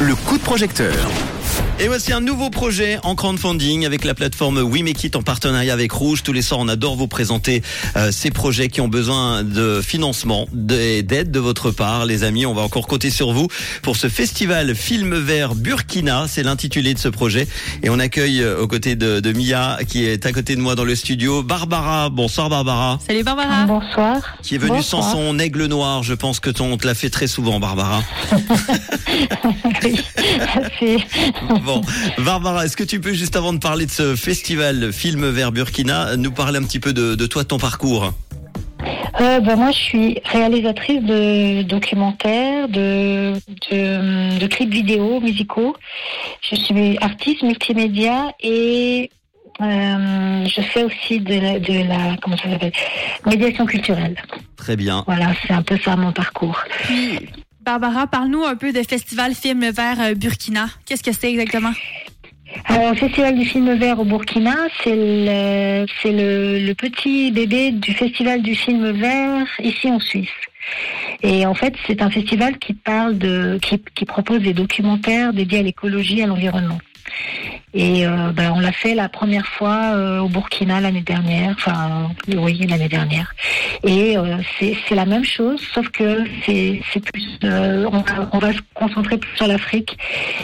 Le coup de projecteur. Et voici un nouveau projet en crowdfunding avec la plateforme We Make It en partenariat avec Rouge. Tous les soirs, on adore vous présenter euh, ces projets qui ont besoin de financement, de- d'aide de votre part, les amis. On va encore compter sur vous pour ce festival Film Vert Burkina. C'est l'intitulé de ce projet. Et on accueille euh, aux côtés de, de Mia, qui est à côté de moi dans le studio, Barbara. Bonsoir Barbara. Salut Barbara. Bonsoir. Qui est venue sans son aigle noir. Je pense que ton, on te l'a fait très souvent, Barbara. Oui, Bon, Barbara, est-ce que tu peux, juste avant de parler de ce festival Film vers Burkina, nous parler un petit peu de, de toi, de ton parcours? Euh, ben, moi, je suis réalisatrice de documentaires, de, de, de clips vidéo, musicaux. Je suis artiste multimédia et euh, je fais aussi de la, de la comment ça s'appelle? Médiation culturelle. Très bien. Voilà, c'est un peu ça mon parcours. Barbara, parle-nous un peu de Festival Film Vert euh, Burkina. Qu'est-ce que c'est exactement? Alors, Festival du film vert au Burkina, c'est le, c'est le, petit bébé du Festival du film vert ici en Suisse. Et en fait, c'est un festival qui parle de, qui, qui propose des documentaires dédiés à l'écologie et à l'environnement. Et euh, ben, on l'a fait la première fois euh, au Burkina l'année dernière, enfin oui l'année dernière. Et euh, c'est la même chose, sauf que c'est plus, euh, on, va, on va se concentrer plus sur l'Afrique.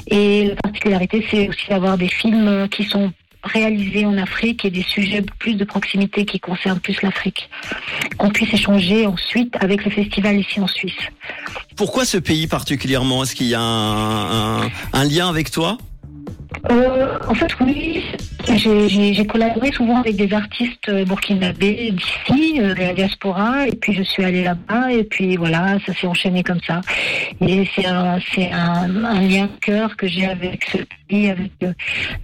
Et la particularité, c'est aussi d'avoir des films qui sont réalisés en Afrique et des sujets plus de proximité qui concernent plus l'Afrique. Qu'on puisse échanger ensuite avec le festival ici en Suisse. Pourquoi ce pays particulièrement? Est-ce qu'il y a un- un lien avec toi? Euh, en fait, oui. J'ai- collaboré souvent avec des artistes euh, burkinabés d'ici, euh, de la diaspora, et puis je suis allée là-bas, et puis voilà, ça s'est enchaîné comme ça. Et c'est un, un, un lien de cœur que j'ai avec ce pays, avec euh,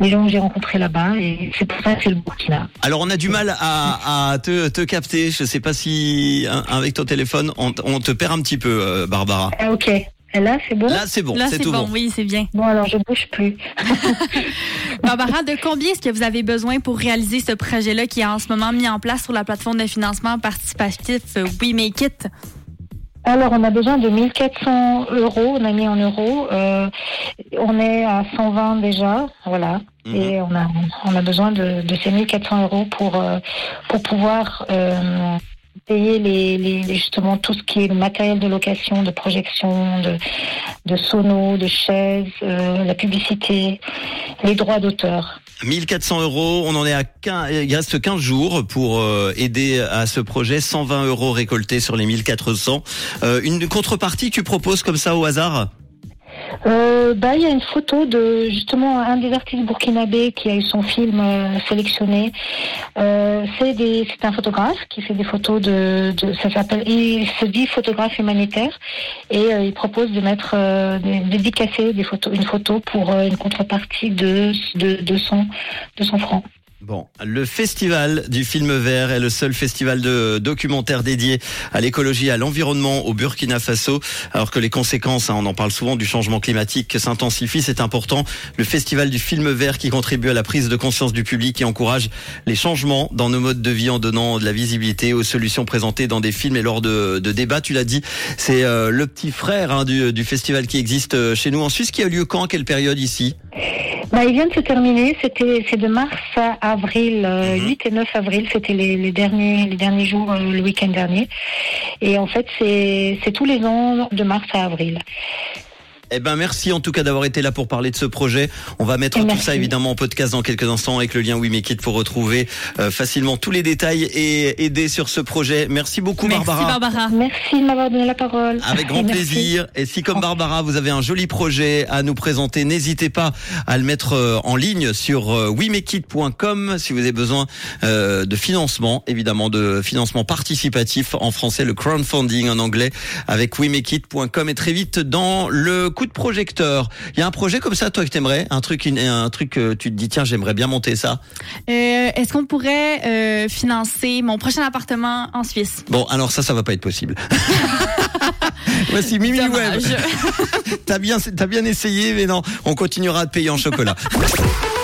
les gens que j'ai rencontrés là-bas, et c'est pour ça que c'est le Burkina. Alors on a du mal à, à te, te capter. Je sais pas si avec ton téléphone on, on te perd un petit peu, Barbara. Ah, ok. Là, c'est bon Là c'est bon, Là, c'est c'est tout bon. bon. Oui, c'est bien. Bon, alors je bouge plus. Barbara, de combien est-ce que vous avez besoin pour réaliser ce projet-là qui est en ce moment mis en place sur la plateforme de financement participatif euh, We Make It? Alors, on a besoin de 1400 euros, on a mis en euros. Euh, on est à 120 déjà, voilà. Mhm. Et on a, on a besoin de, de ces 1400 euros pour, euh, pour pouvoir euh, payer les, justement tout ce qui est le matériel de location, de projection, de, de sonos, de chaises, euh, la publicité, les droits d'auteur. 1400 euros, on en est à 15, il reste 15 jours pour euh, aider à ce projet, 120 euros récoltés sur les 1400. Euh, une contrepartie tu proposes comme ça au hasard? Euh, bah, il y a une photo de justement un des artistes burkinabés qui a eu son film euh, sélectionné. Euh, c'est un photographe qui fait des photos de, de ça s'appelle, il se dit photographe humanitaire et euh, il propose de mettre, euh, de dédicacer des photos, une photo pour euh, une contrepartie de de 200 200 francs. Bon, le festival du film vert est le seul festival de documentaires dédié à l'écologie à l'environnement au Burkina Faso. Alors que les conséquences, hein, on en parle souvent, du changement climatique s'intensifient, c'est important. Le festival du film vert qui contribue à la prise de conscience du public et encourage les changements dans nos modes de vie en donnant de la visibilité aux solutions présentées dans des films et lors de, débats. Tu l'as dit, c'est euh, le petit frère hein, du, du festival qui existe euh, chez nous en Suisse, qui a lieu quand, quelle période ici? Bah, il vient de se terminer. C'était c'est de mars à avril, euh, Mhm. 8 et 9 avril. C'était les, les derniers les derniers jours, euh, le week-end dernier. Et en fait, c'est c'est tous les ans de mars à avril. Eh ben merci en tout cas d'avoir été là pour parler de ce projet. On va mettre Et tout merci. ça évidemment en podcast dans quelques instants avec le lien We Make It pour retrouver euh, facilement tous les détails et aider sur ce projet. Merci beaucoup Merci Barbara. Barbara. Merci de m'avoir donné la parole. Avec grand Merci. plaisir. Et si comme Barbara, vous avez un joli projet à nous présenter, n'hésitez pas à le mettre euh, en ligne sur euh, wemekit.com si vous avez besoin euh, de financement, évidemment de financement participatif en français, le crowdfunding en anglais avec wemekit.com et très vite dans le coup de projecteur. Il y a un projet comme ça toi que t'aimerais, un truc un truc que tu te dis tiens, j'aimerais bien monter ça. Euh, Est-ce qu'on pourrait euh, financer mon prochain appartement en Suisse? Bon, alors ça ça va pas être possible. Voici Mimi Web. Dommage. T'as bien, t'as bien essayé, mais non, on continuera à te payer en chocolat.